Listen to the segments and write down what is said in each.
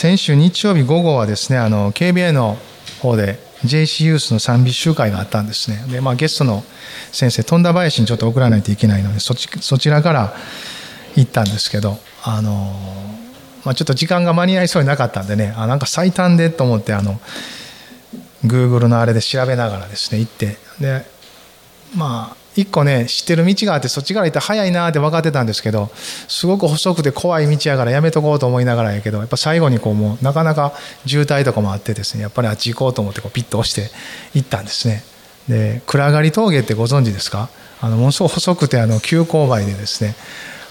先週日曜日午後はですねあの KBA の方で JC ユースの賛美集会があったんですね。で、まあ、ゲストの先生富田林にちょっと送らないといけないのでそちそちらから行ったんですけどあの、まあ、ちょっと時間が間に合いそうになかったんでねあなんか最短でと思ってあの Google のあれで調べながらですね行ってでまあ一個ね知ってる道があってそっちから行ったら早いなって分かってたんですけどすごく細くて怖い道やからやめとこうと思いながらやけどやっぱ最後にこうもうなかなか渋滞とかもあってですねやっぱりあっち行こうと思ってこうピッと押して行ったんですね。で暗がり峠ってご存知ですか？あのものすごく細くてあの急勾配でですね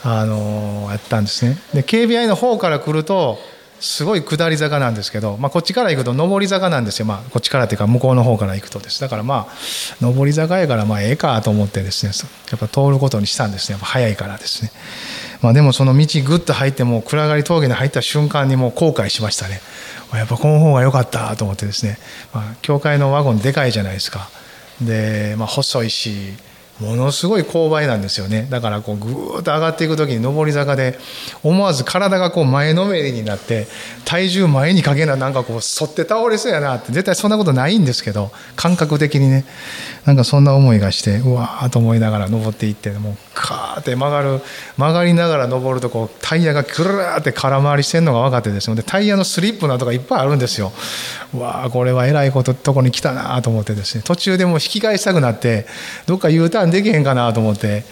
あのやったんですね。で KBI の方から来るとすごい下り坂なんですけど、まあ、こっちから行くと上り坂なんですよ、まあ、こっちからっていうか向こうの方から行くとです。だからまあ上り坂やからまあええかと思ってですねやっぱ通ることにしたんですね。やっぱ早いからですね、まあ、でもその道ぐっと入ってもう暗がり峠に入った瞬間にもう後悔しましたね。やっぱこの方が良かったと思ってですね、まあ、教会のワゴンでかいじゃないですか。で、まあ、細いしものすごい勾配なんですよね。だからこうぐーっと上がっていく時に上り坂で思わず体がこう前のめりになって体重前にかけななんかこう反って倒れそうやなって絶対そんなことないんですけど感覚的にねなんかそんな思いがしてうわーと思いながら登っていってもうカーって曲がる曲がりながら登るとこうタイヤがクルーって空回りしてるのが分かってですねでタイヤのスリップなどがいっぱいあるんですよ。うわーこれはえらいこととこに来たなと思ってですね途中でもう引き返したくなってどっか U ターンできへんかなと思って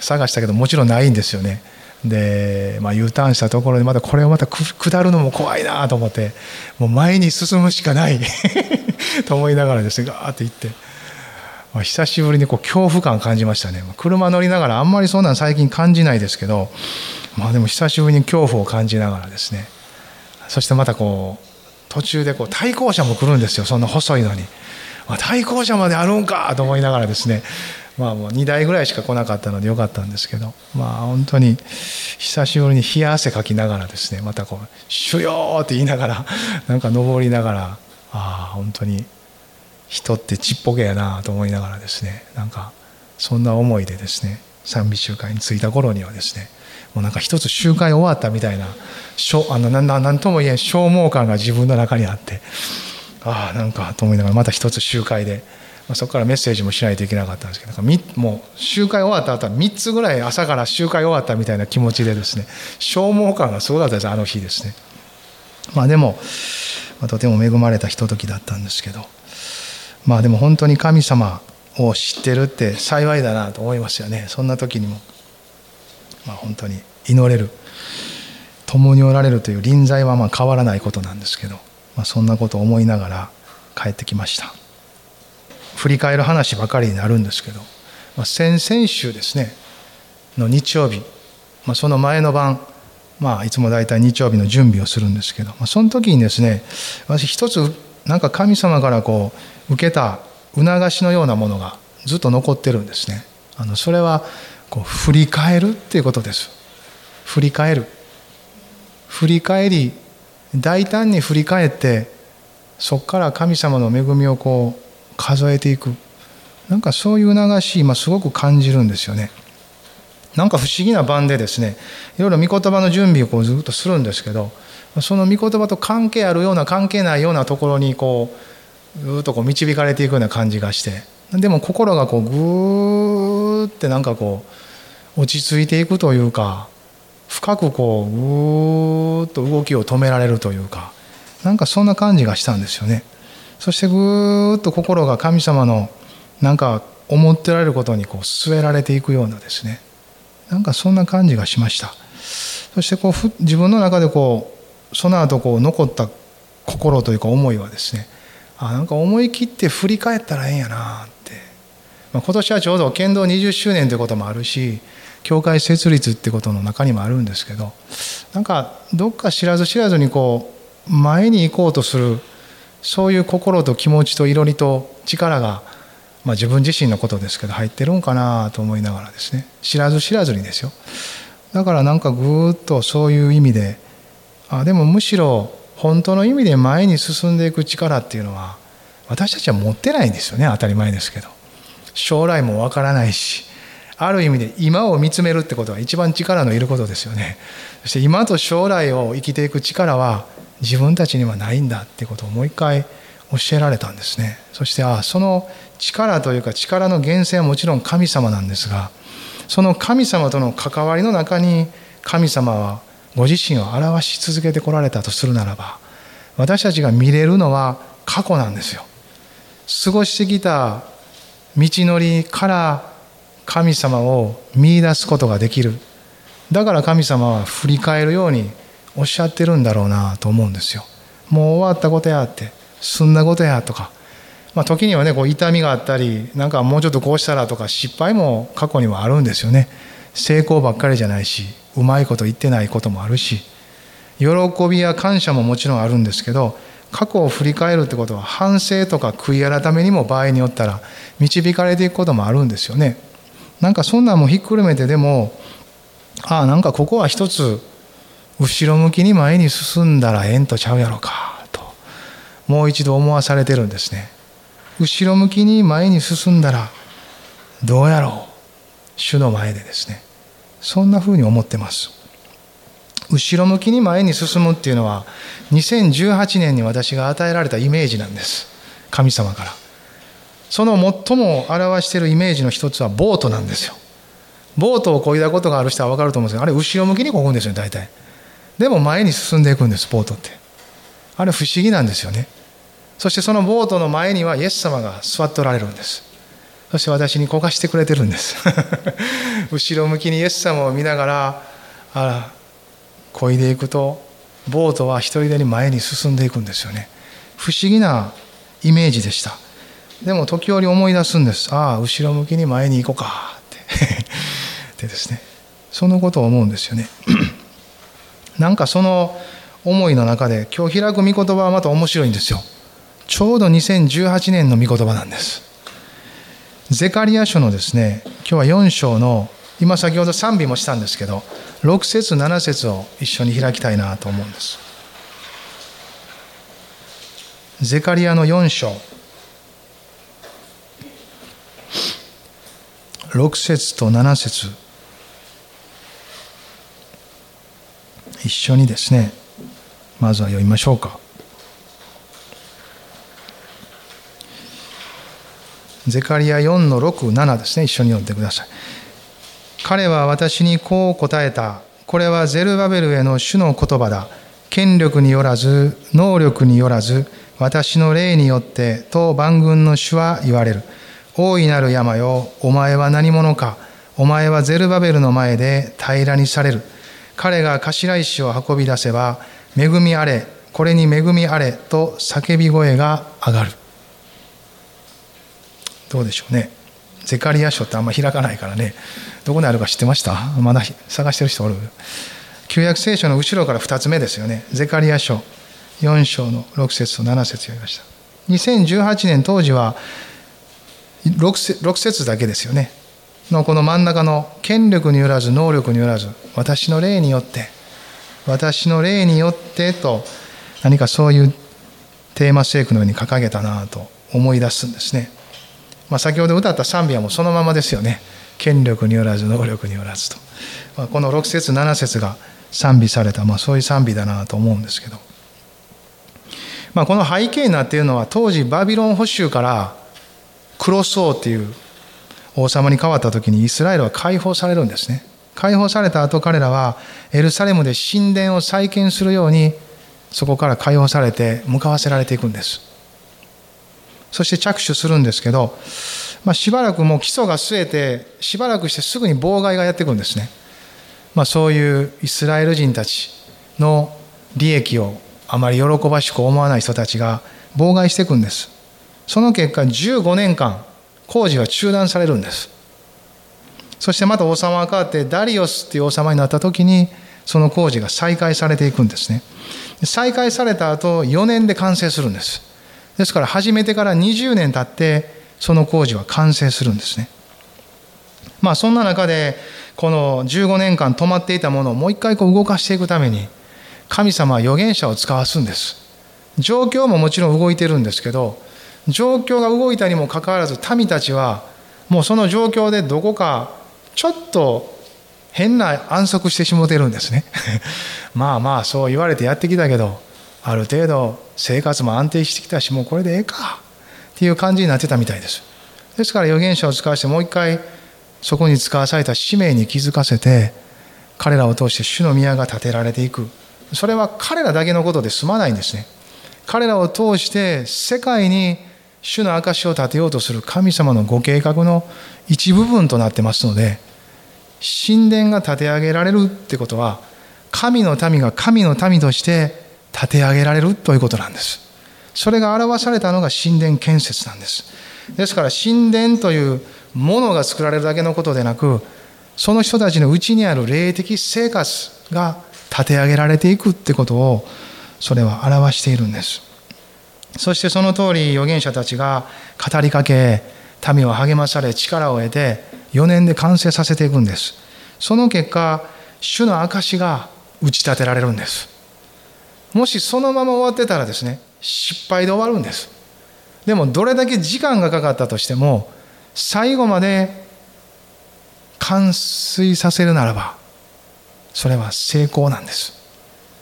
探したけどもちろんないんですよね。で、まあ、U ターンしたところでまたこれをまた下るのも怖いなと思ってもう前に進むしかない と思いながらですねガーって行って、まあ、久しぶりにこう恐怖感感じましたね。車乗りながらあんまりそんなん最近感じないですけどまあでも久しぶりに恐怖を感じながらですね。そしてまたこう途中でこう対向車も来るんですよ。そんな細いのに。対向車まであるんかと思いながらですねまあもう2台ぐらいしか来なかったのでよかったんですけどまあ本当に久しぶりに冷や汗かきながらですねまたこう「しゅよー!」って言いながら なんか登りながらああ本当に人ってちっぽけやなと思いながらですねなんかそんな思いでですね賛美集会に着いた頃にはですねもうなんか一つ集会終わったみたいなあの何とも言えん消耗感が自分の中にあってああなんかと思いながらまた一つ集会でまあ、そこからメッセージもしないといけなかったんですけどもう集会終わった後は3つぐらい朝から集会終わったみたいな気持ちでですね消耗感がすごかったですあの日ですね。まあでも、まあ、とても恵まれたひとときだったんですけどまあでも本当に神様を知ってるって幸いだなと思いますよね。そんな時にも、まあ、本当に祈れる共におられるという臨在はま変わらないことなんですけど、まあ、そんなことを思いながら帰ってきました。振り返る話ばかりになるんですけど、まあ、先々週ですねの日曜日、まあ、その前の晩、まあ、いつも大体日曜日の準備をするんですけど、まあ、その時にですね私一つなんか神様からこう受けた促しのようなものがずっと残ってるんですね。あのそれはこう振り返るっていうことです。振り返る。振り返り大胆に振り返ってそこから神様の恵みをこう数えていくなんかそういう流し今すごく感じるんですよねなんか不思議な番でですねいろいろ御言葉の準備をこうずっとするんですけどその御言葉と関係あるような関係ないようなところにこうずっとこう導かれていくような感じがしてでも心がこうぐーってなんかこう落ち着いていくというか深くこうぐーっと動きを止められるというかなんかそんな感じがしたんですよね。そしてぐーっと心が神様のなんか思ってられることにこう据えられていくようなですね。なんかそんな感じがしました。そしてこう自分の中でこうその後こう残った心というか思いはですね。あなんか思い切って振り返ったらええんやなって、まあ、今年はちょうど剣道20周年ということもあるし教会設立ってことの中にもあるんですけどなんかどっか知らず知らずにこう前に行こうとするそういう心と気持ちといろりと力が、まあ、自分自身のことですけど入ってるんかなと思いながらですね。知らず知らずにですよ。だからなんかぐーっとそういう意味であでもむしろ本当の意味で前に進んでいく力っていうのは私たちは持ってないんですよね。当たり前ですけど。将来もわからないしある意味で今を見つめるってことは一番力のいることですよね。そして今と将来を生きていく力は自分たちにはないんだってことをもう一回教えられたんですね。そしてあその力というか力の源泉はもちろん神様なんですがその神様との関わりの中に神様はご自身を表し続けてこられたとするならば私たちが見れるのは過去なんですよ。過ごしてきた道のりから神様を見いだすことができる。だから神様は振り返るようにおっしゃってるんだろうなと思うんですよ。もう終わったことやって済んだことやとか、まあ、時にはねこう痛みがあったりなんかもうちょっとこうしたらとか失敗も過去にはあるんですよね。成功ばっかりじゃないしうまいこと言ってないこともあるし。喜びや感謝ももちろんあるんですけど過去を振り返るってことは反省とか悔い改めにも場合によったら導かれていくこともあるんですよね。なんかそんなんもひっくるめてでもああなんかここは一つ後ろ向きに前に進んだらええんとちゃうやろかと。もう一度思わされてるんですね。後ろ向きに前に進んだらどうやろう。主の前でですね。そんなふうに思ってます。後ろ向きに前に進むっていうのは2018年に私が与えられたイメージなんです。神様から。その最も表しているイメージの一つはボートなんですよ。ボートを漕いだことがある人は分かると思うんですがあれ後ろ向きに漕ぐんですよ大体。でも前に進んでいくんですボートって。あれ不思議なんですよね。そしてそのボートの前にはイエス様が座っておられるんです。そして私に焦がしてくれてるんです。後ろ向きにイエス様を見ながらあら漕いでいくとボートは一人でに前に進んでいくんですよね。不思議なイメージでした。でも時折思い出すんです。ああ後ろ向きに前に行こうかって。でですね。そのことを思うんですよね。なんかその思いの中で今日開く御言葉はまた面白いんですよ。ちょうど2018年の御言葉なんです。ゼカリア書のですね今日は4章の今先ほど賛美もしたんですけど6節7節を一緒に開きたいなと思うんです。ゼカリアの4章。6節と7節。一緒にですねまずは読みましょうか。ゼカリア4の67ですね。一緒に読んでください。彼は私にこう答えた。これはゼルバベルへの主の言葉だ。権力によらず能力によらず私の霊によってと万軍の主は言われる。大いなる山よお前は何者か。お前はゼルバベルの前で平らにされる。彼が頭石を運び出せば恵みあれこれに恵みあれと叫び声が上がる。どうでしょうね。ゼカリア書ってあんま開かないからね。どこにあるか知ってました？まだ探してる人おる？旧約聖書の後ろから2つ目ですよね。ゼカリア書4章の6節と7節読みました。2018年当時は 6, 6節だけですよね。のこの真ん中の権力によらず能力によらず私の霊によって私の霊によってと何かそういうテーマ聖句のように掲げたなと思い出すんですね、まあ、先ほど歌った賛美はもうそのままですよね。権力によらず能力によらずと、まあ、この6節7節が賛美された、まあ、そういう賛美だなと思うんですけど、まあ、この背景になっているのは当時バビロン捕囚からクロス王っていう王様に変わった時にイスラエルは解放されるんですね。解放された後彼らはエルサレムで神殿を再建するようにそこから解放されて向かわせられていくんです。そして着手するんですけど、まあ、しばらくもう基礎が据えてしばらくしてすぐに妨害がやってくるんですね、まあ、そういうイスラエル人たちの利益をあまり喜ばしく思わない人たちが妨害していくんです。その結果15年間工事は中断されるんです。そしてまた王様が変わってダリオスっていう王様になった時にその工事が再開されていくんですね。再開された後4年で完成するんです。ですから始めてから20年経ってその工事は完成するんですね。まあそんな中でこの15年間止まっていたものをもう一回こう動かしていくために神様は預言者を使わすんです。状況ももちろん動いてるんですけど状況が動いたにもかかわらず民たちはもうその状況でどこかちょっと変な安息してしもてるんですね。まあまあそう言われてやってきたけどある程度生活も安定してきたしもうこれでええかっていう感じになってたみたいです。ですから預言者を使わせてもう一回そこに使わされた使命に気づかせて彼らを通して主の宮が建てられていく。それは彼らだけのことで済まないんですね。彼らを通して世界に主の証を立てようとする神様のご計画の一部分となってますので神殿が建て上げられるってことは神の民が神の民として建て上げられるということなんです。それが表されたのが神殿建設なんです。ですから神殿というものが作られるだけのことでなくその人たちのうちにある霊的生活が立て上げられていくってことをそれは表しているんです。そしてその通り預言者たちが語りかけ民を励まされ力を得て4年で完成させていくんです。その結果主の証が打ち立てられるんです。もしそのまま終わってたらですね失敗で終わるんです。でもどれだけ時間がかかったとしても最後まで完遂させるならばそれは成功なんです。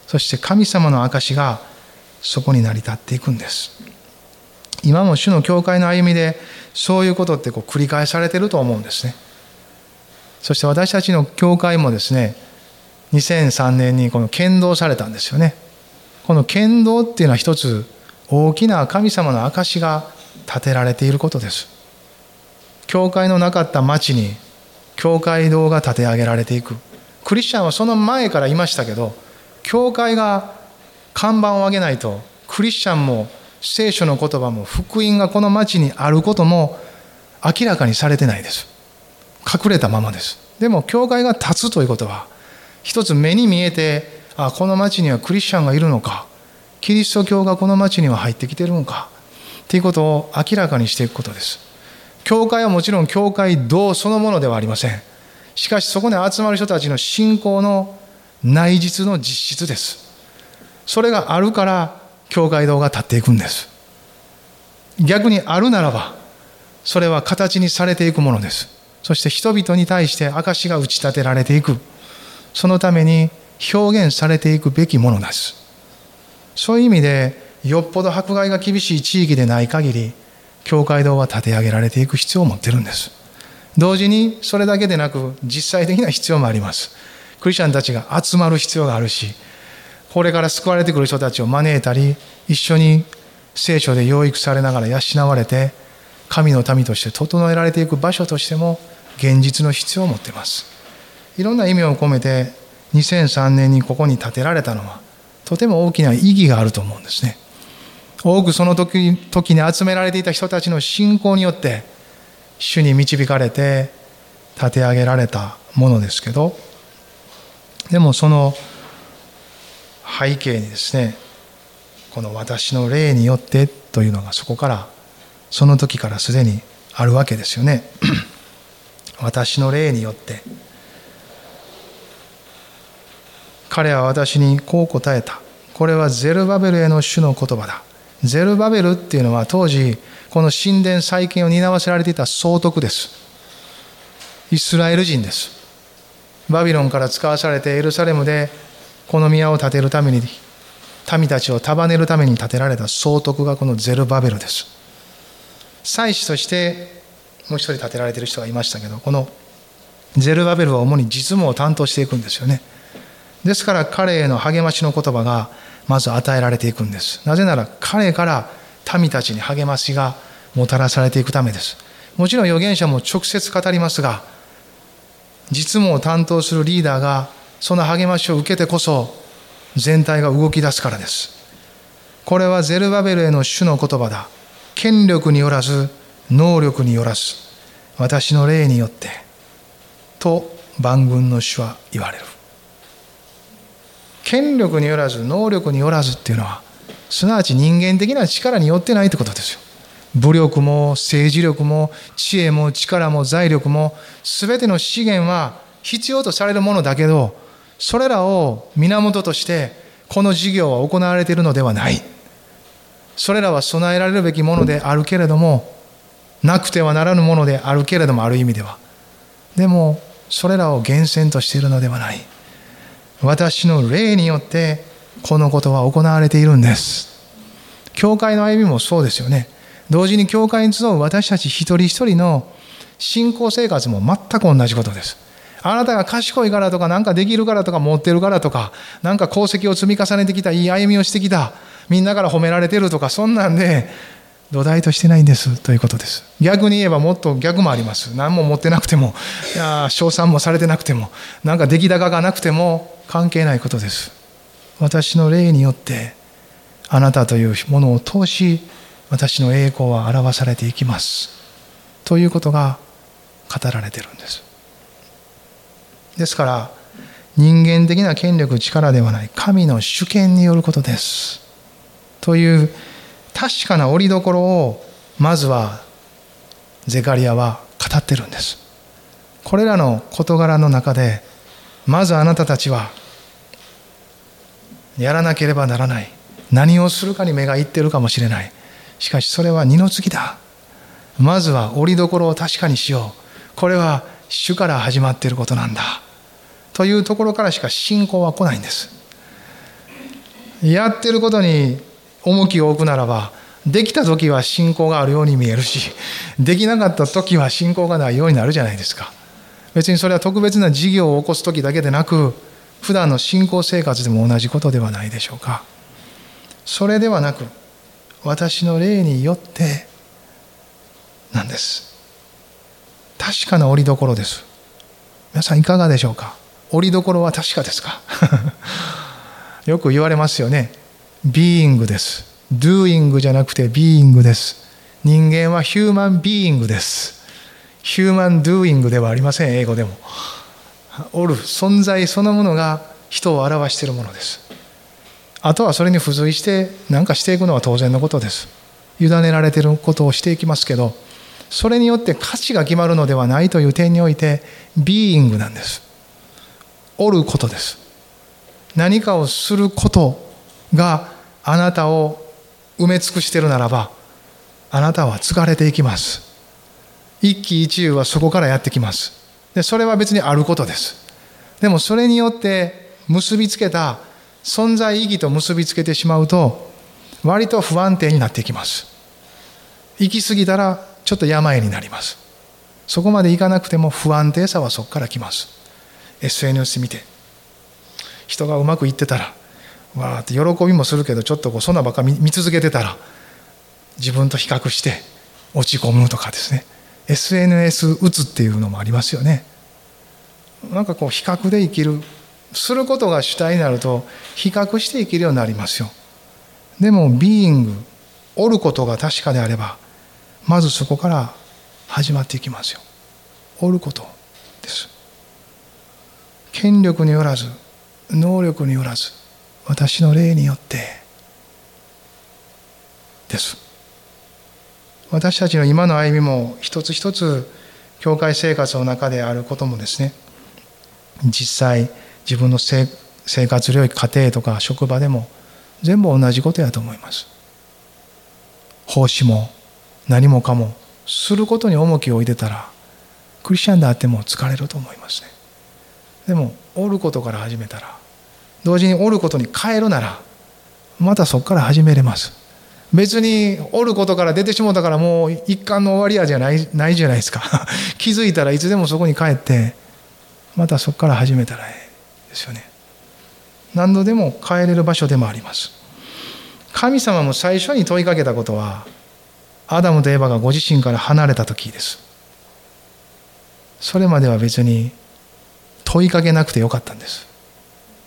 そして神様の証がそこに成り立っていくんです。今も主の教会の歩みでそういうことってこう繰り返されてると思うんですね。そして私たちの教会もですね2003年にこの剣道されたんですよね。この剣道っていうのは一つ大きな神様の証が建てられていることです。教会のなかった町に教会堂が建て上げられていく。クリスチャンはその前からいましたけど教会が看板を上げないとクリスチャンも聖書の言葉も福音がこの町にあることも明らかにされてないです。隠れたままです。でも教会が立つということは一つ目に見えてあこの町にはクリスチャンがいるのかキリスト教がこの町には入ってきているのかということを明らかにしていくことです。教会はもちろん教会堂そのものではありません。しかしそこに集まる人たちの信仰の内実の実質です。それがあるから教会堂が立っていくんです。逆にあるならばそれは形にされていくものです。そして人々に対して証が打ち立てられていく。そのために表現されていくべきものです。そういう意味でよっぽど迫害が厳しい地域でない限り教会堂は建て上げられていく必要を持ってるんです。同時にそれだけでなく実際的な必要もあります。クリスチャンたちが集まる必要があるしこれから救われてくる人たちを招いたり一緒に聖書で養育されながら養われて神の民として整えられていく場所としても現実の必要を持っています。いろんな意味を込めて2003年にここに建てられたのはとても大きな意義があると思うんですね。多くその時時に集められていた人たちの信仰によって主に導かれて立て上げられたものですけどでもその背景にですねこの私の霊によってというのがそこからその時からすでにあるわけですよね。私の霊によって。彼は私にこう答えた。これはゼルバベルへの主の言葉だ。ゼルバベルっていうのは当時この神殿再建を担わせられていた総督です。イスラエル人です。バビロンから使わされてエルサレムでこの宮を建てるために民たちを束ねるために建てられた総督がこのゼルバベルです。祭司としてもう一人建てられている人がいましたけどこのゼルバベルは主に実務を担当していくんですよね。ですから彼への励ましの言葉がまず与えられていくんです。なぜなら彼から民たちに励ましがもたらされていくためです。もちろん預言者も直接語りますが実務を担当するリーダーがその励ましを受けてこそ全体が動き出すからです。これはゼルバベルへの主の言葉だ。権力によらず、能力によらず、私の霊によって、と万軍の主は言われる。権力によらず、能力によらずっていうのは、すなわち人間的な力によってないってことですよ。武力も政治力も知恵も力も財力も全ての資源は必要とされるものだけどそれらを源としてこの事業は行われているのではない。それらは備えられるべきものであるけれどもなくてはならぬものであるけれどもある意味では。でもそれらを源泉としているのではない。私の霊によってこのことは行われているんです。教会の歩みもそうですよね。同時に教会に集う私たち一人一人の信仰生活も全く同じことです。あなたが賢いからとか何かできるからとか持ってるからとか何か功績を積み重ねてきたいい歩みをしてきたみんなから褒められてるとかそんなんで土台としてないんですということです。逆に言えばもっと逆もあります。何も持ってなくてもいや称賛もされてなくても何か出来高がなくても関係ないことです。私の霊によってあなたというものを通し私の栄光は表されていきます。ということが語られてるんです。ですから人間的な権力力ではない。神の主権によることです。という確かな折りどころをまずはゼカリアは語ってるんです。これらの事柄の中でまずあなたたちはやらなければならない。何をするかに目がいってるかもしれない。しかしそれは二の次だ。まずは折りどころを確かにしよう。これは主から始まっていることなんだ。というところからしか信仰は来ないんです。やってることに重きを置くならばできた時は信仰があるように見えるしできなかった時は信仰がないようになるじゃないですか。別にそれは特別な事業を起こす時だけでなく普段の信仰生活でも同じことではないでしょうか。それではなく私の霊によってなんです。確かな折りどころです。皆さんいかがでしょうか。折りどころは確かですか？よく言われますよね。ビーイングです。doing じゃなくてビーイングです。人間はヒューマンビーイングです。ヒューマンドゥーイングではありません英語でも。おる存在そのものが人を表しているものです。あとはそれに付随して何かしていくのは当然のことです。委ねられていることをしていきますけどそれによって価値が決まるのではないという点においてビーイングなんです。おることです。何かをすることがあなたを埋め尽くしているならばあなたは継がれていきます。一喜一憂はそこからやってきます。でそれは別にあることです。でもそれによって結びつけた存在意義と結びつけてしまうと割と不安定になっていきます。行き過ぎたらちょっと病になります。そこまでいかなくても不安定さはそこから来ます。SNS 見て。人がうまくいってたらわーって喜びもするけどちょっとこうそんなばっか見続けてたら自分と比較して落ち込むとかですね。SNS 打つっていうのもありますよね。なんかこう比較で生きるすることが主体になると比較して生きるようになりますよ。でもビーイングおることが確かであればまずそこから始まっていきますよ。おることです。権力によらず能力によらず私の霊によってです。私たちの今の歩みも一つ一つ教会生活の中であることもですね実際自分の生活領域家庭とか職場でも全部同じことやと思います。奉仕も何もかもすることに重きを置いてたらクリスチャンであっても疲れると思いますね。でもおることから始めたら同時におることに変えるならまたそこから始めれます。別におることから出てしもたからもう一貫の終わりやじゃないないじゃないですか。気づいたらいつでもそこに帰ってまたそこから始めたらええですよね。何度でも帰れる場所でもあります。神様も最初に問いかけたことはアダムとエバがご自身から離れた時です。それまでは別に問いかけなくてよかったんです。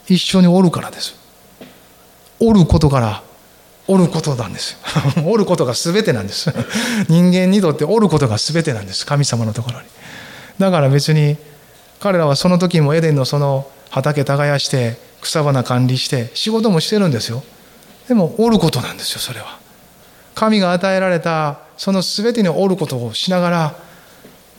一緒におるからです。おることからおることなんです。おることが全てなんです。人間にとっておることが全てなんです。神様のところに。だから別に彼らはその時もエデンのその畑耕して草花管理して仕事もしてるんですよ。でもおることなんですよそれは。神が与えられたその全てにおることをしながら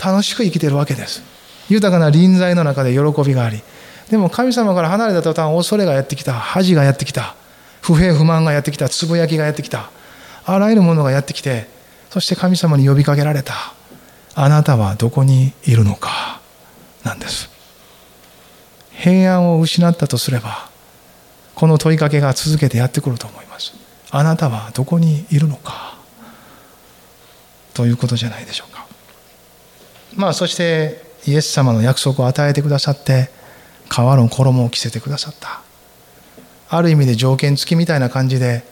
楽しく生きてるわけです。豊かな臨在の中で喜びがありでも神様から離れた途端恐れがやってきた恥がやってきた不平不満がやってきたつぶやきがやってきたあらゆるものがやってきてそして神様に呼びかけられた。あなたはどこにいるのか？なんです。平安を失ったとすればこの問いかけが続けてやってくると思います。あなたはどこにいるのか？ということじゃないでしょうか。まあそしてイエス様の約束を与えてくださって革の衣を着せてくださった。ある意味で条件付きみたいな感じで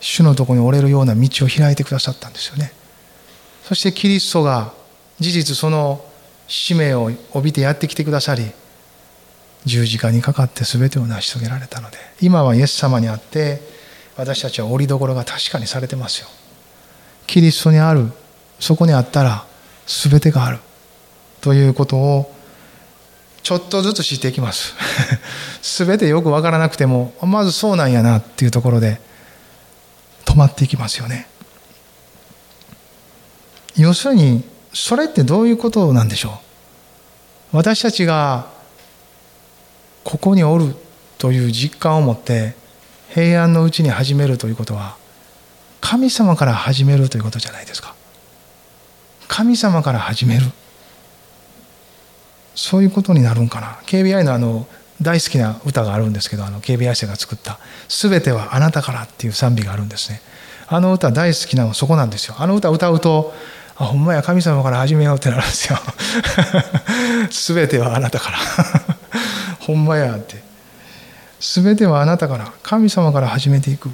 主のとこに折れるような道を開いてくださったんですよね。そしてキリストが事実その使命を帯びてやってきてくださり十字架にかかって全てを成し遂げられたので今はイエス様にあって私たちは折りどころが確かにされてますよ。キリストにあるそこにあったら全てがある。ということをちょっとずつ知っていきます。全てよく分からなくてもまずそうなんやなっていうところで止まっていきますよね。要するにそれってどういうことなんでしょう？私たちがここにおるという実感を持って平安のうちに始めるということは神様から始めるということじゃないですか。神様から始める。そういうことになるんかな。KBI のあの大好きな歌があるんですけどあの KBI 生が作った「すべてはあなたから」っていう賛美があるんですね。あの歌大好きなのそこなんですよ。あの歌歌うとあほんまや神様から始めようってなるんですよ。すべてはあなたから。ほんまやって。全てはあなたから。神様から始めていく。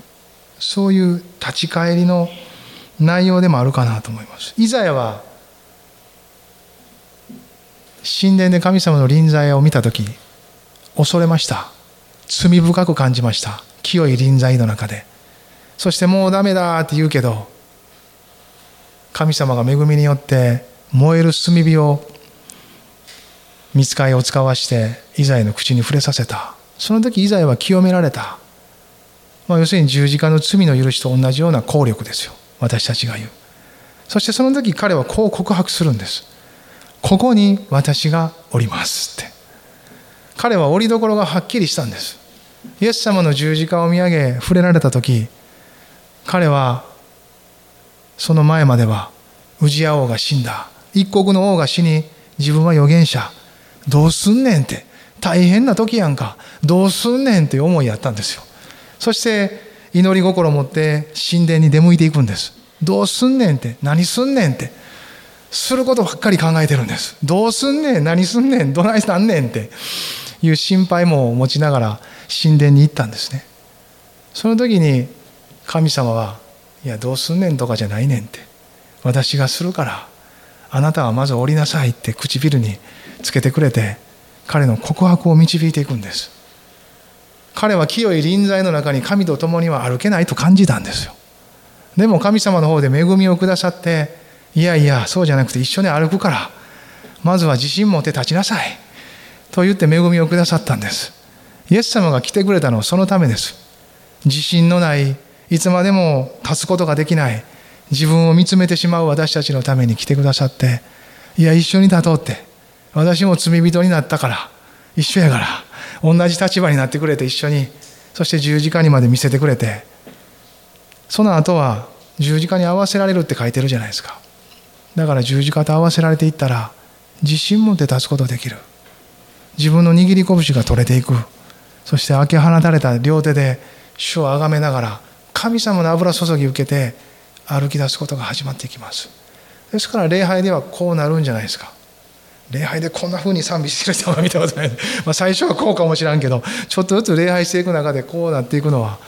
そういう立ち返りの内容でもあるかなと思います。イザヤは神殿で神様の臨在を見た時恐れました。罪深く感じました。清い臨在の中で。そしてもうダメだって言うけど神様が恵みによって燃える炭火を見つかいを使わしてイザヤの口に触れさせた。その時イザヤは清められた、まあ、要するに十字架の罪の許しと同じような効力ですよ。私たちが言う。そしてその時彼はこう告白するんです。ここに私がおりますって。彼は折りどころがはっきりしたんです。イエス様の十字架を見上げ触れられた時彼はその前までは宇治屋王が死んだ。一国の王が死に自分は預言者。どうすんねんって。大変な時やんか。どうすんねんって思いやったんですよ。そして祈り心を持って神殿に出向いていくんです。どうすんねんって。何すんねんって。することばっかり考えてるんです。どうすんねん何すんねんどないなんねんって。いう心配も持ちながら神殿に行ったんですね。その時に神様はいやどうすんねんとかじゃないねんって。私がするからあなたはまず降りなさいって唇につけてくれて彼の告白を導いていくんです。彼は清い臨在の中に神と共には歩けないと感じたんですよ。でも神様の方で恵みをくださっていやいやそうじゃなくて一緒に歩くからまずは自信持って立ちなさいと言って恵みをくださったんです。イエス様が来てくれたのはそのためです。自信のないいつまでも立つことができない自分を見つめてしまう私たちのために来てくださっていや一緒に立とうって私も罪人になったから一緒やから同じ立場になってくれて一緒にそして十字架にまで見せてくれてその後は十字架に合わせられるって書いてるじゃないですか。だから十字架と合わせられていったら自信持って立つことできる。自分の握り拳が取れていく。そして開け放たれた両手で主を崇めながら神様の油注ぎ受けて歩き出すことが始まっていきます。ですから礼拝ではこうなるんじゃないですか。礼拝でこんな風に賛美してる人は見たことない、まあ、最初はこうかもしらんけどちょっとずつ礼拝していく中でこうなっていくのは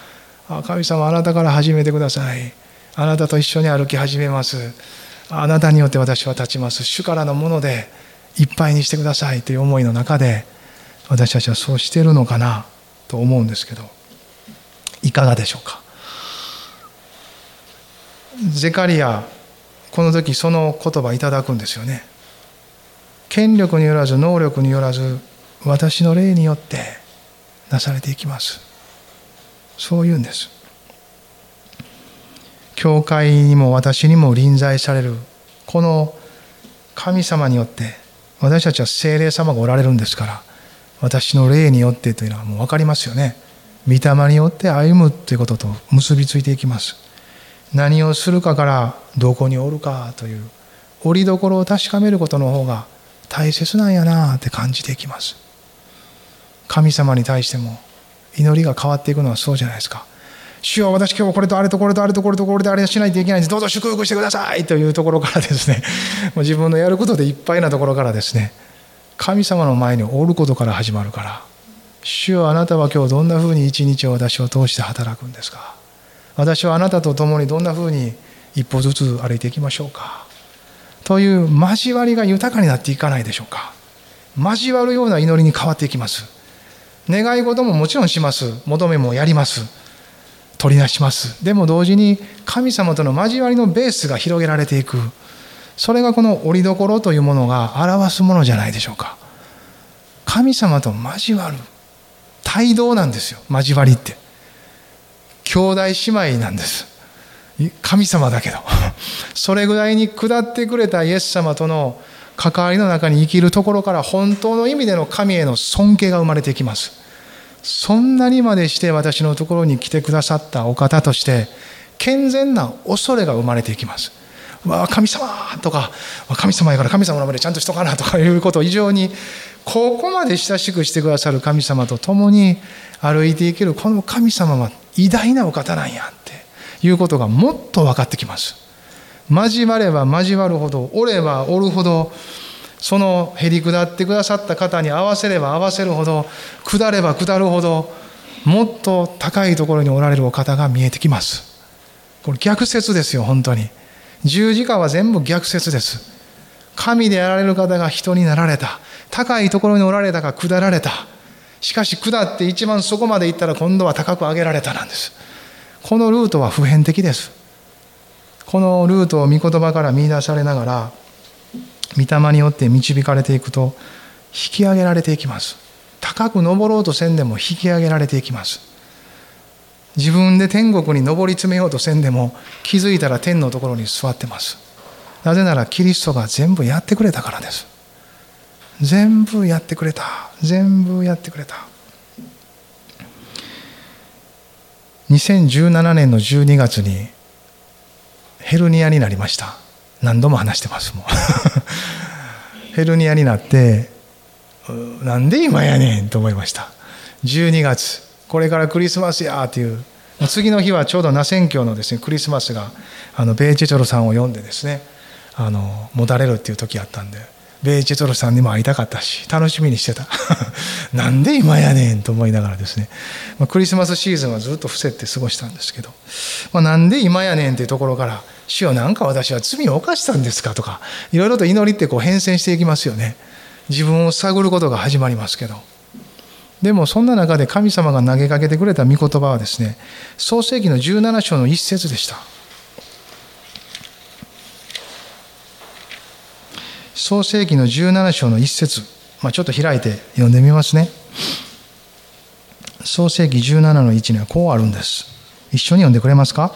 神様あなたから始めてください。あなたと一緒に歩き始めます。あなたによって私は立ちます。主からのものでいっぱいにしてくださいという思いの中で私たちはそうしているのかなと思うんですけどいかがでしょうか？ゼカリアこの時その言葉いただくんですよね。権力によらず能力によらず私の霊によってなされていきます。そう言うんです。教会にも私にも臨在されるこの神様によって私たちは精霊様がおられるんですから私の霊によってというのはもう分かりますよね。御霊によって歩むということと結びついていきます。何をするかからどこにおるかという折りどころを確かめることの方が大切なんやなって感じていきます。神様に対しても祈りが変わっていくのはそうじゃないですか。主よ私今日これとあれとこれとあれとこれとこれであれしないといけないんです。どうぞ祝福してください。というところからですね。もう自分のやることでいっぱいなところからですね。神様の前におることから始まるから。主よあなたは今日どんなふうに一日を私を通して働くんですか。私はあなたと共にどんなふうに一歩ずつ歩いていきましょうか。という交わりが豊かになっていかないでしょうか。交わるような祈りに変わっていきます。願い事ももちろんします。求めもやります。取り出します。でも同時に神様との交わりのベースが広げられていく。それがこの折り所というものが表すものじゃないでしょうか。神様と交わる。帯同なんですよ。交わりって。兄弟姉妹なんです。神様だけど。それぐらいに下ってくれたイエス様との関わりの中に生きるところから本当の意味での神への尊敬が生まれてきます。そんなにまでして私のところに来てくださったお方として健全な恐れが生まれていきます。わあ神様！とか神様やから神様の前でちゃんとしとかなとかいうことを非常にここまで親しくしてくださる神様と共に歩いていけるこの神様は偉大なお方なんやっていうことがもっと分かってきます。交われば交わるほどおればおるほどそのへり下ってくださった方に合わせれば合わせるほど下れば下るほどもっと高いところにおられるお方が見えてきます。これ逆説ですよ本当に。十字架は全部逆説です。神であられる方が人になられた。高いところにおられたが下られた。しかし下って一番そこまで行ったら今度は高く上げられたなんです。このルートは普遍的です。このルートを御言葉から見出されながら御霊によって導かれていくと引き上げられていきます。高く登ろうとせんでも引き上げられていきます。自分で天国に登り詰めようとせんでも気づいたら天のところに座ってます。なぜならキリストが全部やってくれたからです。全部やってくれた。全部やってくれた。2017年の12月にヘルニアになりました。何度も話してますもう。ヘルニアになってなんで今やねんと思いました。12月これからクリスマスやっていう。次の日はちょうどナセン教のですねクリスマスがあのベイチェチョロさんを読んでですねあの持たれるっていう時あったんでベイチェチョロさんにも会いたかったし楽しみにしてた。なんで今やねんと思いながらですね、まあ、クリスマスシーズンはずっと伏せて過ごしたんですけど、まあ、なんで今やねんっていうところから「主よなんか私は罪を犯したんですか?」とかいろいろと祈りってこう変遷していきますよね。自分を探ることが始まりますけど。でもそんな中で神様が投げかけてくれた御言葉はですね創世紀の17章の一節でした。創世紀の17章の一節、まあ、ちょっと開いて読んでみますね。創世紀17の1にはこうあるんです。一緒に読んでくれますか？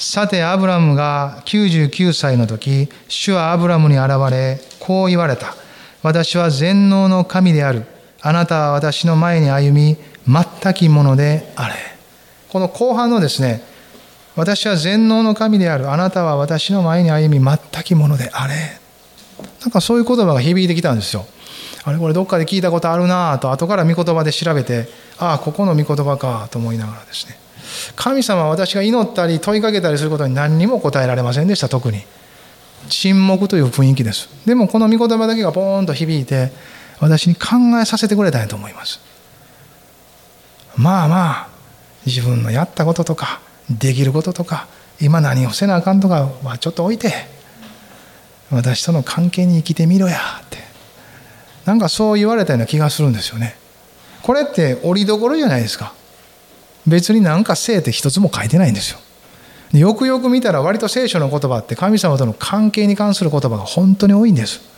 さてアブラムが99歳の時主はアブラムに現れこう言われた。私は全能の神である。あなたは私の前に歩み全きものであれ。この後半のですね私は全能の神である。あなたは私の前に歩み全きものであれ。なんかそういう言葉が響いてきたんですよ。あれこれどっかで聞いたことあるなと後から御言葉で調べてああここの御言葉かと思いながらですね。神様は私が祈ったり問いかけたりすることに何にも答えられませんでした特に。沈黙という雰囲気です。でもこの御言葉だけがポーンと響いて私に考えさせてくれたんやと思います。まあまあ自分のやったこととかできることとか今何をせなあかんとかはちょっと置いて私との関係に生きてみろやって。なんかそう言われたような気がするんですよね。これって折りどころじゃないですか。別に何かせえって一つも書いてないんですよよくよく見たら割と聖書の言葉って神様との関係に関する言葉が本当に多いんです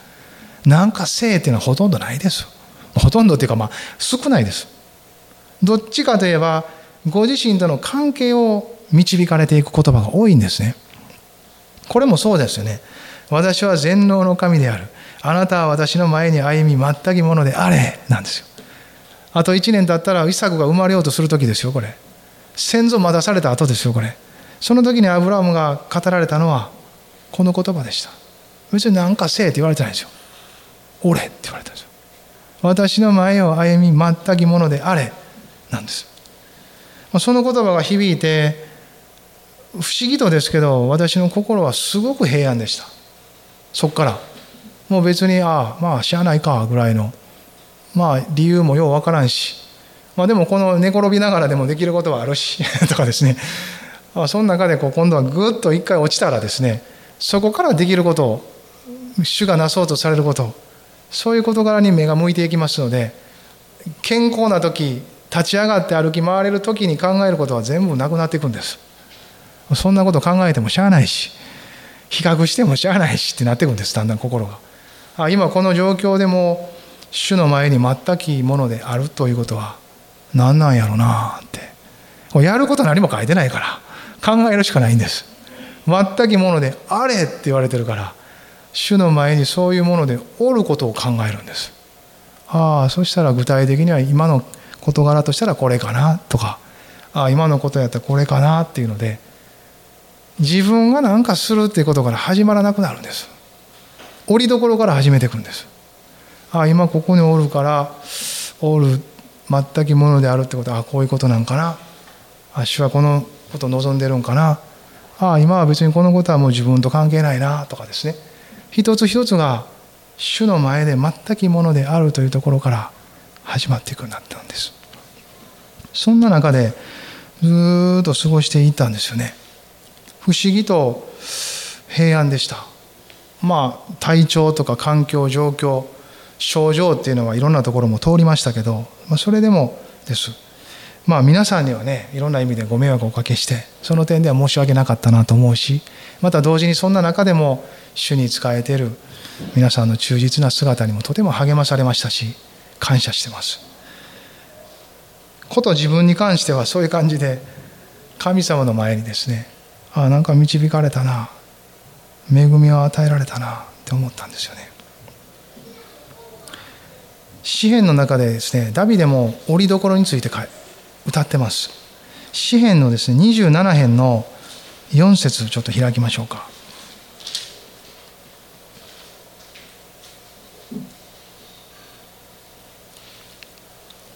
なんかせえっていうのはほとんどないです。ほとんどっていうかまあ少ないです。どっちかといえばご自身との関係を導かれていく言葉が多いんですね。これもそうですよね。私は全能の神である。あなたは私の前に歩み全きものであれなんですよ。あと1年経ったらイサクが生まれようとする時ですよこれ。先祖まだされた後ですよこれ。その時にアブラハムが語られたのはこの言葉でした。別に何かせえって言われてないんですよ。おれって言われたんですよ私の前を歩み全きものであれなんですその言葉が響いて不思議とですけど私の心はすごく平安でしたそっからもう別にああまあしゃあないかぐらいのまあ理由もようわからんし。まあでもこの寝転びながらでもできることはあるし とかですね。その中でこう今度はぐっと一回落ちたらですねそこからできることを主がなそうとされることそういう事柄に目が向いていきますので健康な時立ち上がって歩き回れる時に考えることは全部なくなっていくんです。そんなこと考えてもしゃあないし比較してもしゃあないしってなっていくんです。だんだん心が。あ今この状況でも主の前に全きものであるということは何なんやろなって。やること何も書いてないから考えるしかないんです。全きものであれって言われてるから主の前にそういうものでおることを考えるんです。ああそしたら具体的には今の事柄としたらこれかなとかああ今のことやったらこれかなっていうので自分が何かするっていうことから始まらなくなるんです。折りどころから始めていくんです。あ今ここにおるからおる全くものであるってことはこういうことなんかな。あ主はこのことを望んでるんかな。あ今は別にこのことはもう自分と関係ないなとかですね。一つ一つが主の前で全くものであるというところから始まっていくようになったんです。そんな中でずっと過ごしていったんですよね。不思議と平安でした。まあ体調とか環境状況症状っていうのはいろんなところも通りましたけど、まあ、それでもです。まあ皆さんにはねいろんな意味でご迷惑をおかけしてその点では申し訳なかったなと思うしまた同時にそんな中でも主に仕えている皆さんの忠実な姿にもとても励まされましたし感謝してます。こと自分に関してはそういう感じで神様の前にですねああなんか導かれたな恵みを与えられたなって思ったんですよね。詩篇の中でですねダビデも折りどころについて歌ってます。詩篇のですね27編の4節ちょっと開きましょうか。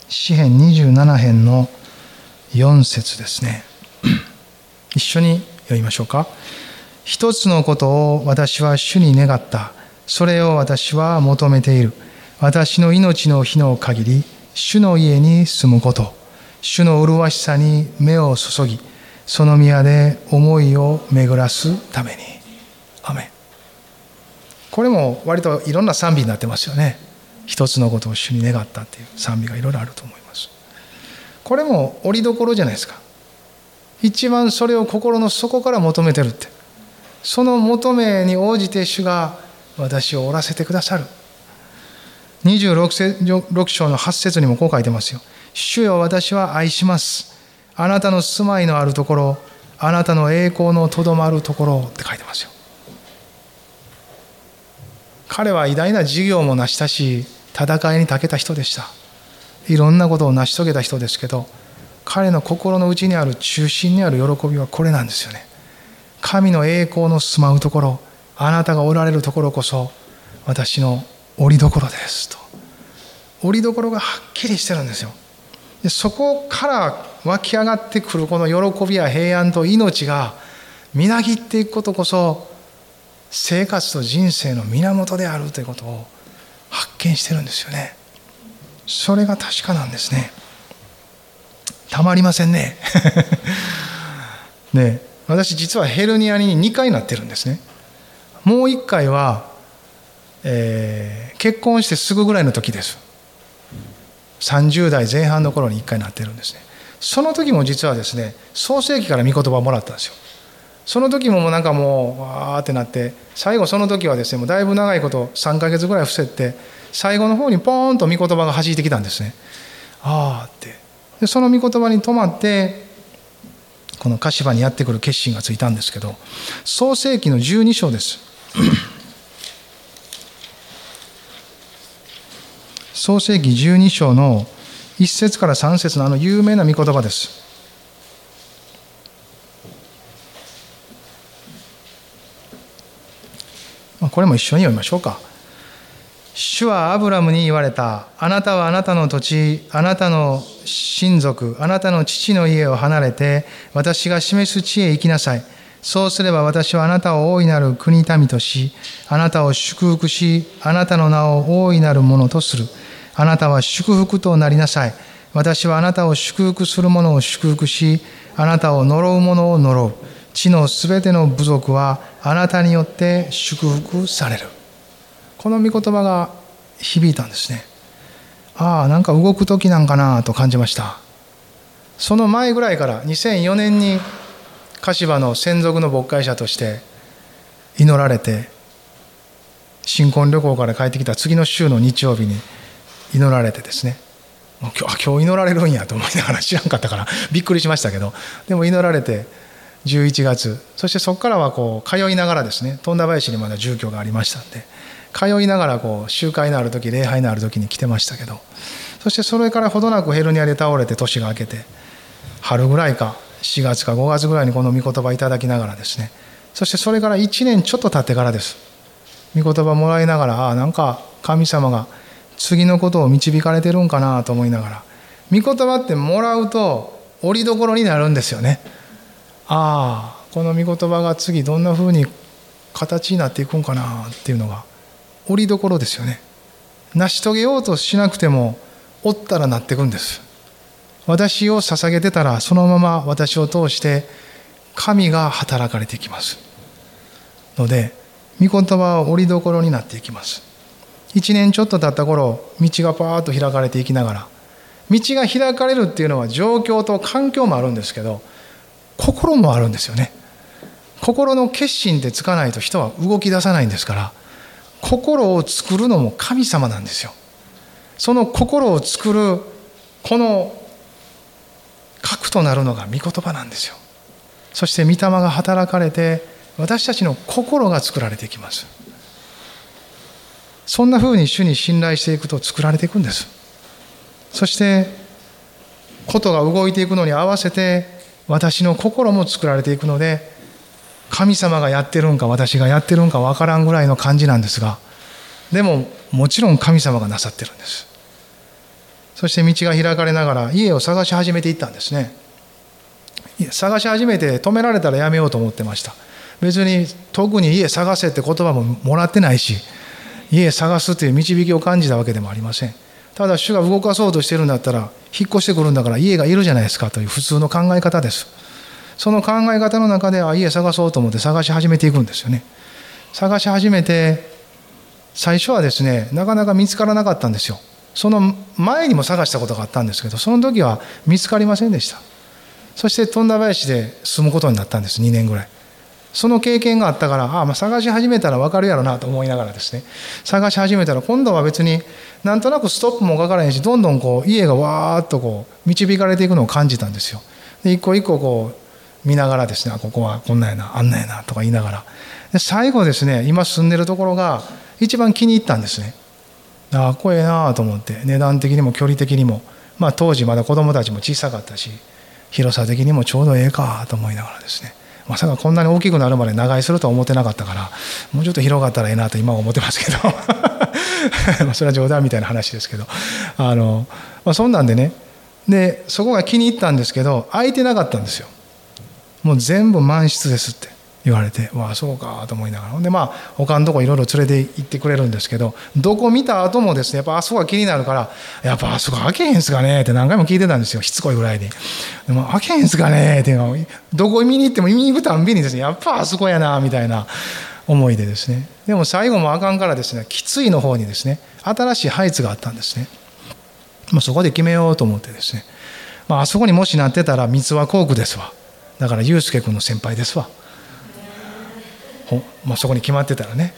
詩編27編の4節ですね。一緒に読みましょうか。一つのことを私は主に願った。それを私は求めている。私の命の日の限り主の家に住むこと。主の麗しさに目を注ぎその宮で思いを巡らすために。アメこれも割といろんな賛美になってますよね。一つのことを主に願ったっていう賛美がいろいろあると思います。これも折りどころじゃないですか。一番それを心の底から求めてるって。その求めに応じて主が私をおらせてくださる。26章の8節にもこう書いてますよ。主よ私は愛します。あなたの住まいのあるところあなたの栄光のとどまるところって書いてますよ。彼は偉大な事業も成したし戦いに長けた人でした。いろんなことを成し遂げた人ですけど彼の心の内にある中心にある喜びはこれなんですよね。神の栄光の住まうところあなたがおられるところこそ私の折りどころですと。折りどころがはっきりしてるんですよ。でそこから湧き上がってくるこの喜びや平安と命がみなぎっていくことこそ生活と人生の源であるということを発見してるんですよね。それが確かなんですね。たまりませんね。ね。私実はヘルニアに2回なってるんですね。もう1回は、えー、結婚してすぐぐらいの時です。30代前半の頃に1回なってるんですね。その時も実はですね創世紀から御言葉をもらったんですよ。その時ももうなんかもうわーってなって最後その時はですねもうだいぶ長いこと3ヶ月ぐらい伏せて最後の方にポーンと御言葉が弾いてきたんですね。ああって。でその御言葉に止まってこの柏にやってくる決心がついたんですけど創世紀の12章です。創世紀12章の1節から3節のあの有名な御言葉です。これも一緒に読みましょうか。主はアブラムに言われた。あなたはあなたの土地、あなたの親族、あなたの父の家を離れて、私が示す地へ行きなさい。そうすれば私はあなたを大いなる国民とし、あなたを祝福し、あなたの名を大いなるものとする。あなたは祝福となりなさい。私はあなたを祝福する者を祝福し、あなたを呪う者を呪う。地のすべての部族はあなたによって祝福される。この御言葉が響いたんですねああなんか動く時なんかなと感じましたその前ぐらいから2004年に柏の専属の牧会者として祈られて新婚旅行から帰ってきた次の週の日曜日に祈られてですね。今日今日祈られるんやと思いながら知らんかったから びっくりしましたけど。でも祈られて11月。そしてそこからはこう通いながらですね富田林にまだ住居がありましたんで通いながらこう集会のある時礼拝のある時に来てましたけど。そしてそれからほどなくヘルニアで倒れて年が明けて春ぐらいか4月か5月ぐらいにこの御言葉いただきながらですね。そしてそれから1年ちょっと経ってからです。御言葉もらいながらああなんか神様が次のことを導かれてるんかなと思いながら御言葉ってもらうと折りどころになるんですよね。ああこの御言葉が次どんなふうに形になっていくんかなっていうのが折りどころですよね。成し遂げようとしなくてもおったらなっていくんです。私を捧げてたらそのまま私を通して神が働かれていきます。ので御言葉は折りどころになっていきます。一年ちょっと経った頃道がパーッと開かれていきながら道が開かれるっていうのは状況と環境もあるんですけど心もあるんですよね。心の決心ってつかないと人は動き出さないんですから心を作るのも神様なんですよ。その心を作るこの核となるのが御言葉なんですよ。そして御霊が働かれて私たちの心が作られていきます。そんなふうに主に信頼していくと作られていくんです。そしてことが動いていくのに合わせて私の心も作られていくので神様がやってるんか私がやってるんか分からんぐらいの感じなんですがでももちろん神様がなさってるんです。そして道が開かれながら家を探し始めていったんですね。探し始めて止められたらやめようと思ってました。別に特に家探せって言葉ももらってないし家探すという導きを感じたわけでもありません。ただ主が動かそうとしてるんだったら引っ越してくるんだから家がいるじゃないですかという普通の考え方です。その考え方の中では家探そうと思って探し始めていくんですよね。探し始めて最初はですねなかなか見つからなかったんですよ。その前にも探したことがあったんですけどその時は見つかりませんでした。そして富田林で住むことになったんです2年ぐらい。その経験があったからああまあ探し始めたら分かるやろなと思いながらですね。探し始めたら今度は別になんとなくストップもかからへんしどんどんこう家がわーっとこう導かれていくのを感じたんですよ。で一個一個こう見ながらですねここはこんなんやなあんなんやなとか言いながら。で最後ですね今住んでるところが一番気に入ったんですね。ああこええなと思って値段的にも距離的にもまあ当時まだ子供たちも小さかったし広さ的にもちょうどええかと思いながらですね。まさかこんなに大きくなるまで長居するとは思ってなかったからもうちょっと広がったらええなと今は思ってますけど。それは冗談みたいな話ですけど。あの、まあ、そんなんでね。でそこが気に入ったんですけど空いてなかったんですよ。もう全部満室ですって。言われてわあそうかと思いながら。でまあ他のとこいろいろ連れて行ってくれるんですけどどこ見た後もですねやっぱあそこが気になるからやっぱあそこ開けへんすかねって何回も聞いてたんですよしつこいぐらいに。でも開けへんすかねっていうのどこ見に行っても見に行くたんびにですねやっぱあそこやなみたいな思いでですね。でも最後もあかんからですねきついの方にですね新しいハイツがあったんですね、まあ、そこで決めようと思ってですね、まあ、あそこにもしなってたら三つは航空ですわ。だから祐介君の先輩ですわ。ほ、まあ、そこに決まってたらね。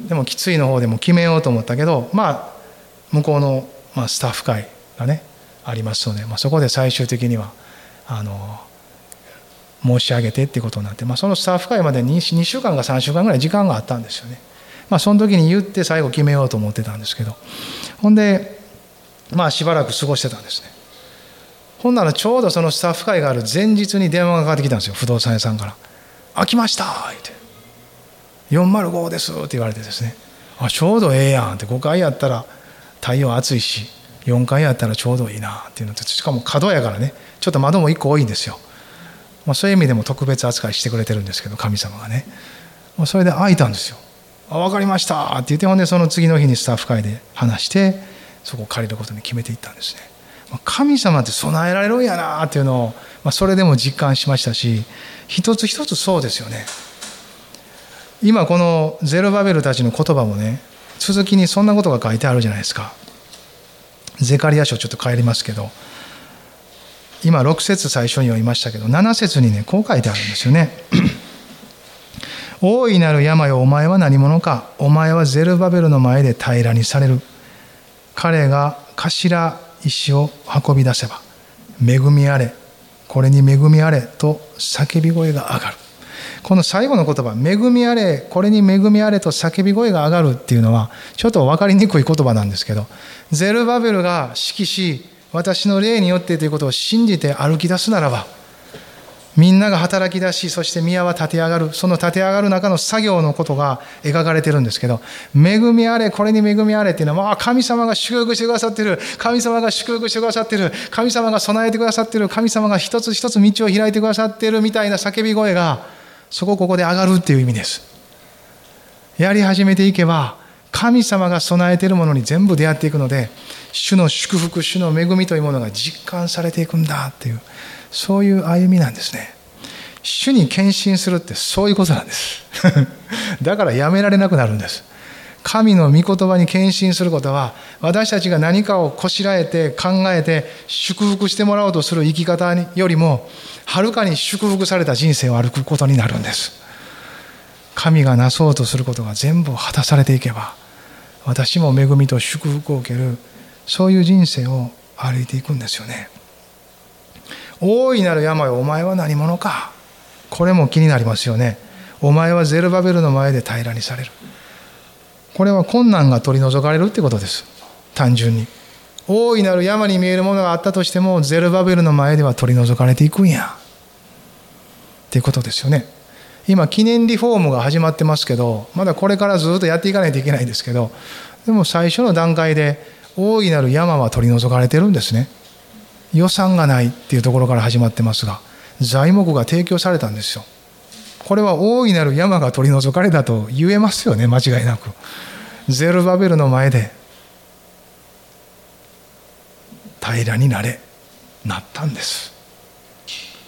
でもきついの方でも決めようと思ったけどまあ向こうの、まあ、スタッフ会がねありますので、まあ、そこで最終的にはあの申し上げてっていうことになって、まあ、そのスタッフ会まで 2, 2週間か3週間ぐらい時間があったんですよね。まあ、その時に言って最後決めようと思ってたんですけど。ほんでまあしばらく過ごしてたんですね。ほんならちょうどそのスタッフ会がある前日に電話がかかってきたんですよ。不動産屋さんから「開きました」って「405です」って言われてですね「あちょうどええやんって5階やったら太陽暑いし4階やったらちょうどいいなっていうのとしかも角やからね。ちょっと窓も1個多いんですよ、まあ、そういう意味でも特別扱いしてくれてるんですけど神様がね。それで開いたんですよ「あ分かりました」って言ってほんでその次の日にスタッフ会で話してそこを借りることに決めていったんですね。神様って備えられるんやなっていうのを、まあ、それでも実感しましたし一つ一つそうですよね。今このゼルバベルたちの言葉もね続きにそんなことが書いてあるじゃないですか。ゼカリア書ちょっと帰りますけど。今6節最初に読みましたけど7節にねこう書いてあるんですよね。大いなる病をお前は何者か。お前はゼルバベルの前で平らにされる。彼が頭石を運び出せば恵みあれ。これに恵みあれと叫び声が上がる。この最後の言葉「恵みあれこれに恵みあれ」と叫び声が上がるっていうのはちょっと分かりにくい言葉なんですけどゼルバベルが指揮し私の霊によってということを信じて歩き出すならばみんなが働き出しそして宮は立て上がるその立て上がる中の作業のことが描かれてるんですけど恵みあれこれに恵みあれっていうのは、まあ、神様が祝福してくださってる神様が祝福してくださってる神様が備えてくださってる神様が一つ一つ道を開いてくださってるみたいな叫び声がそこここで上がるっていう意味です。やり始めていけば神様が備えているものに全部出会っていくので主の祝福主の恵みというものが実感されていくんだっていうそういう歩みなんですね。主に献身するってそういうことなんです。だからやめられなくなるんです。神の御言葉に献身することは私たちが何かをこしらえて考えて祝福してもらおうとする生き方よりもはるかに祝福された人生を歩くことになるんです。神がなそうとすることが全部果たされていけば私も恵みと祝福を受けるそういう人生を歩いていくんですよね。大いなる病お前は何者か。これも気になりますよね。お前はゼルバベルの前で平らにされる。これは困難が取り除かれるってことです。単純に。大いなる山に見えるものがあったとしてもゼルバベルの前では取り除かれていくんや。っていうことですよね。今記念リフォームが始まってますけどまだこれからずっとやっていかないといけないんですけどでも最初の段階で大いなる山は取り除かれてるんですね。予算がないっていうところから始まってますが材木が提供されたんですよ。これは大いなる山が取り除かれたと言えますよね間違いなく。ゼルバベルの前で平らになれなったんです。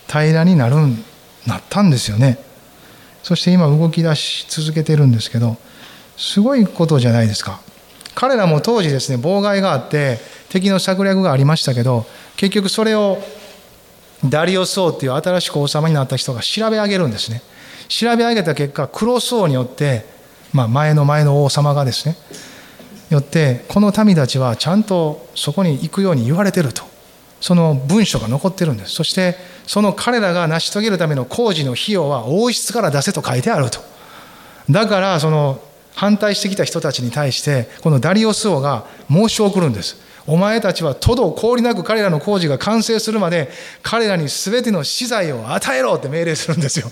平らになるなったんですよね。そして今動き出し続けてるんですけどすごいことじゃないですか。彼らも当時ですね妨害があって敵の策略がありましたけど結局それをダリオス王っていう新しく王様になった人が調べ上げるんですね。調べ上げた結果クロス王によって、まあ、前の前の王様がですねよってこの民たちはちゃんとそこに行くように言われてると。その文書が残ってるんです。そしてその彼らが成し遂げるための工事の費用は王室から出せと書いてあると。だからその反対してきた人たちに対してこのダリオス王が申し送るんです。お前たちはとど氷なく彼らの工事が完成するまで彼らに全ての資材を与えろって命令するんですよ。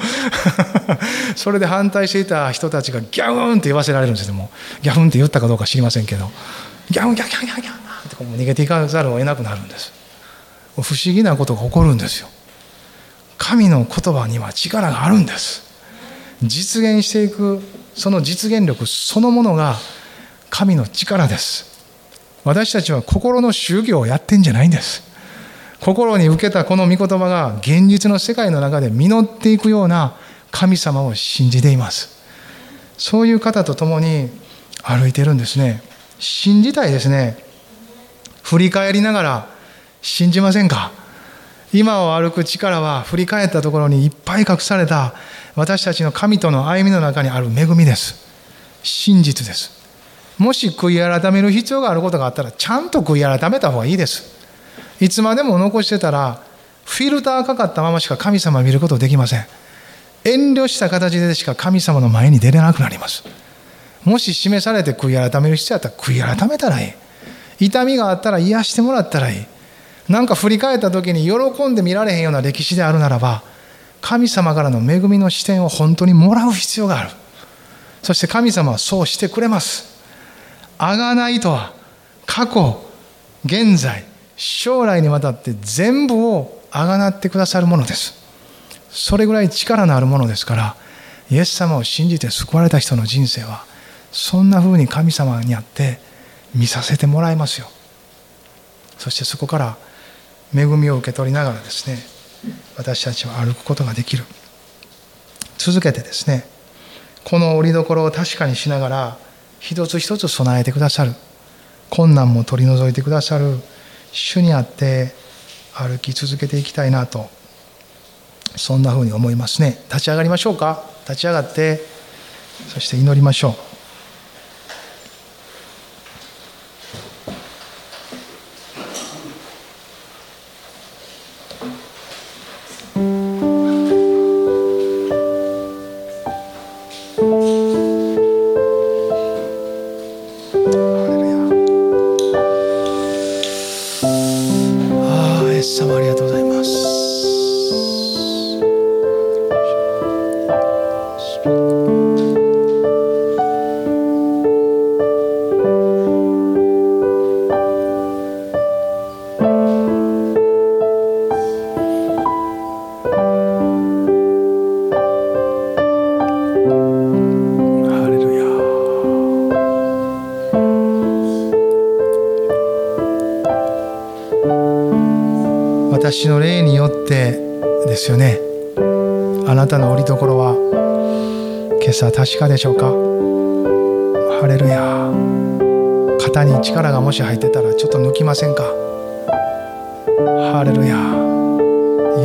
それで反対していた人たちがギャウンって言わせられるんですけどもギャウンって言ったかどうか知りませんけど。ギャウンギャンギャンギャンギャンって逃げていかざるを得なくなるんです。不思議なことが起こるんですよ。神の言葉には力があるんです。実現していくその実現力そのものが神の力です。私たちは心の宗教をやってんじゃないんです。心に受けたこの御言葉が現実の世界の中で実っていくような神様を信じています。そういう方と共に歩いてるんですね。信じたいですね。振り返りながら信じませんか？今を歩く力は振り返ったところにいっぱい隠された私たちの神との歩みの中にある恵みです。真実です。もし悔い改める必要があることがあったらちゃんと悔い改めた方がいいです。いつまでも残してたらフィルターかかったまましか神様を見ることできません。遠慮した形でしか神様の前に出れなくなります。もし示されて悔い改める必要があったら悔い改めたらいい。痛みがあったら癒してもらったらいい。なんか振り返った時に喜んで見られへんような歴史であるならば神様からの恵みの視点を本当にもらう必要がある。そして神様はそうしてくれます。あがないとは過去現在将来にわたって全部をあがなってくださるものです。それぐらい力のあるものですからイエス様を信じて救われた人の人生はそんなふうに神様にあって見させてもらいますよ。そしてそこから恵みを受け取りながらですね私たちは歩くことができる。続けてですねこの折り所を確かにしながら一つ一つ備えてくださる。困難も取り除いてくださる。主にあって歩き続けていきたいなと。そんなふうに思いますね。立ち上がりましょうか。立ち上がってそして祈りましょう。私の霊によってですよね。あなたの折り所は今朝確かでしょうか。ハレルヤ。肩に力がもし入ってたらちょっと抜きませんか。ハレルヤ。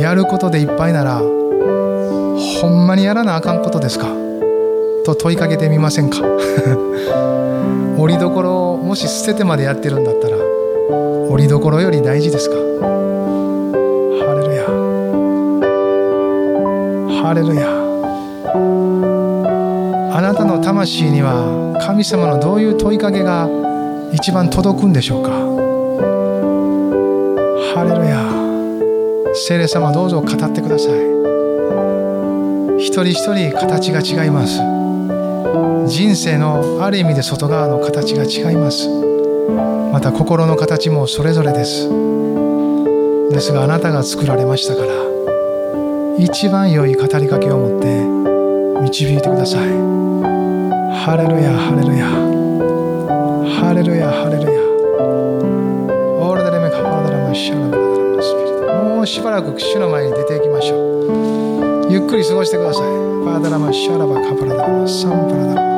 やることでいっぱいならほんまにやらなあかんことですか。と問いかけてみませんか。折り所をもし捨ててまでやってるんだったら折り所より大事ですか。レルヤあなたの魂には神様のどういう問いかけが一番届くんでしょうか？ハレルヤ。聖霊様どうぞ語ってください。一人一人形が違います。人生のある意味で外側の形が違います。また心の形もそれぞれです。ですがあなたが作られましたから。一番良い語りかけを持って導いてください。ハレルヤハレルヤ。ハレルヤハレルヤ。オールドレメカパラダラマシャラダラダラマスピリト。もうしばらく主の前に出ていきましょう。ゆっくり過ごしてください。パラダラマシャラバカパラダラマサンパラダラマ。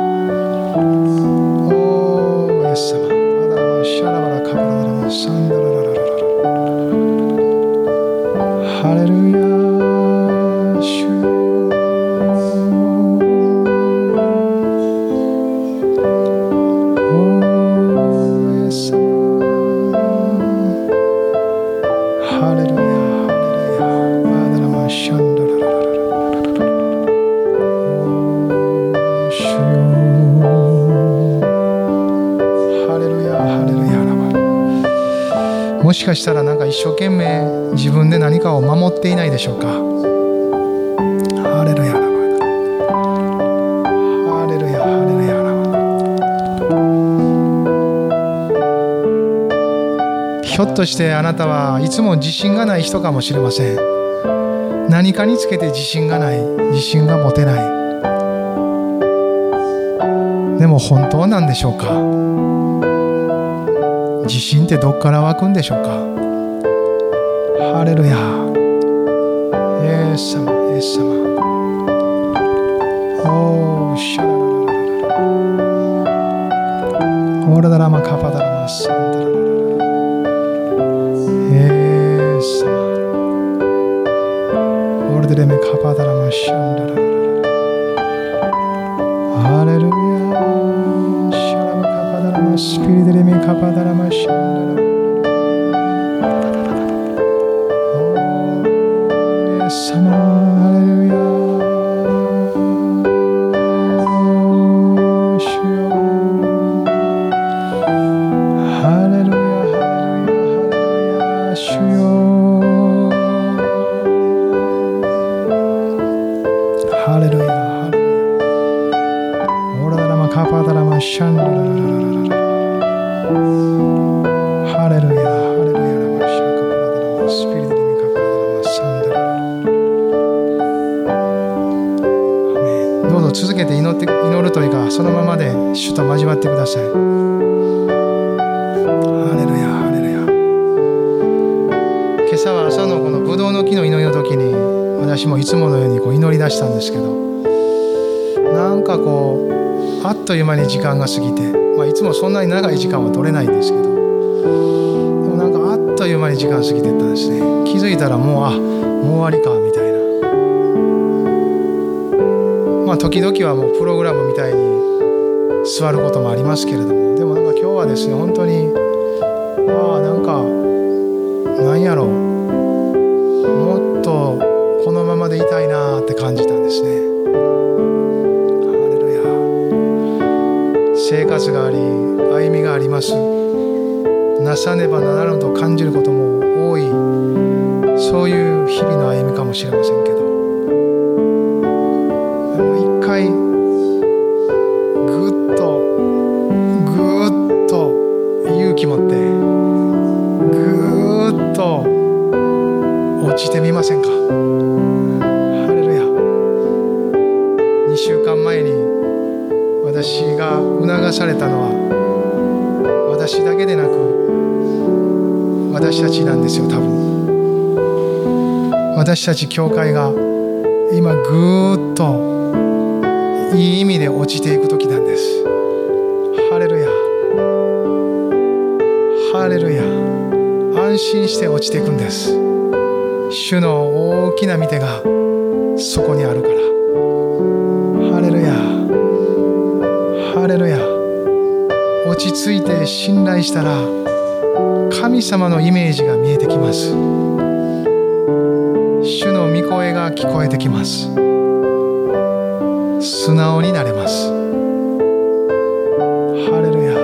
しかしたらなんか一生懸命自分で何かを守っていないでしょうか。ハレルヤラハレルヤハレルヤ。ひょっとしてあなたはいつも自信がない人かもしれません。何かにつけて自信がない自信が持てない。でも本当なんでしょうか。自信ってどっから湧くんでしょうか？ハレルヤ。イエス様イエス様。おーシャラララララオーラダラマカパダラマサンダララライエス様。オールデレメカパダラマシャンダラララ。っという間に時間が過ぎて、まあ、いつもそんなに長い時間は取れないんですけどでもなんかあっという間に時間過ぎてったんですね。気づいたらもうあもう終わりかみたいな。まあ時々はもうプログラムみたいに座ることもありますけれどもでもなんか今日はですね本当にああなんかなんやろう。もっとこのままでいたいなって感じたんですね。生活があり歩みがあります。なさねばならぬと感じることも多い。そういう日々の歩みかもしれませんけど。私たち教会が今ぐっといい意味で落ちていく時なんです。ハレルヤ。ハレルヤ。安心して落ちていくんです。主の大きな見てがそこにあるから。ハレルヤ。ハレルヤ。落ち着いて信頼したら神様のイメージが見えてきます。主の御声が聞こえてきます。素直になれます。ハレルヤ。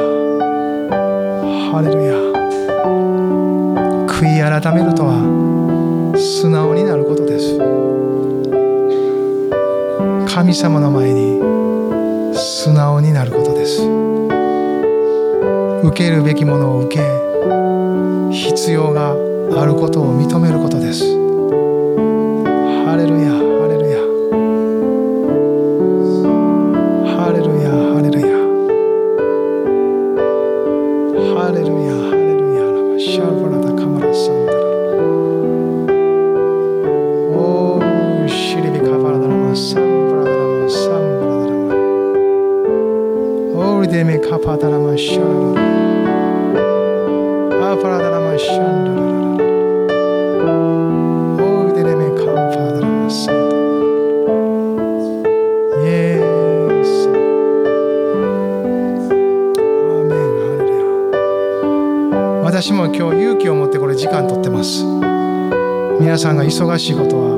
ハレルヤ。悔い改めるとは素直になることです。神様の前に素直になることです。受けるべきものを受け必要があることを認めることです。仕事は。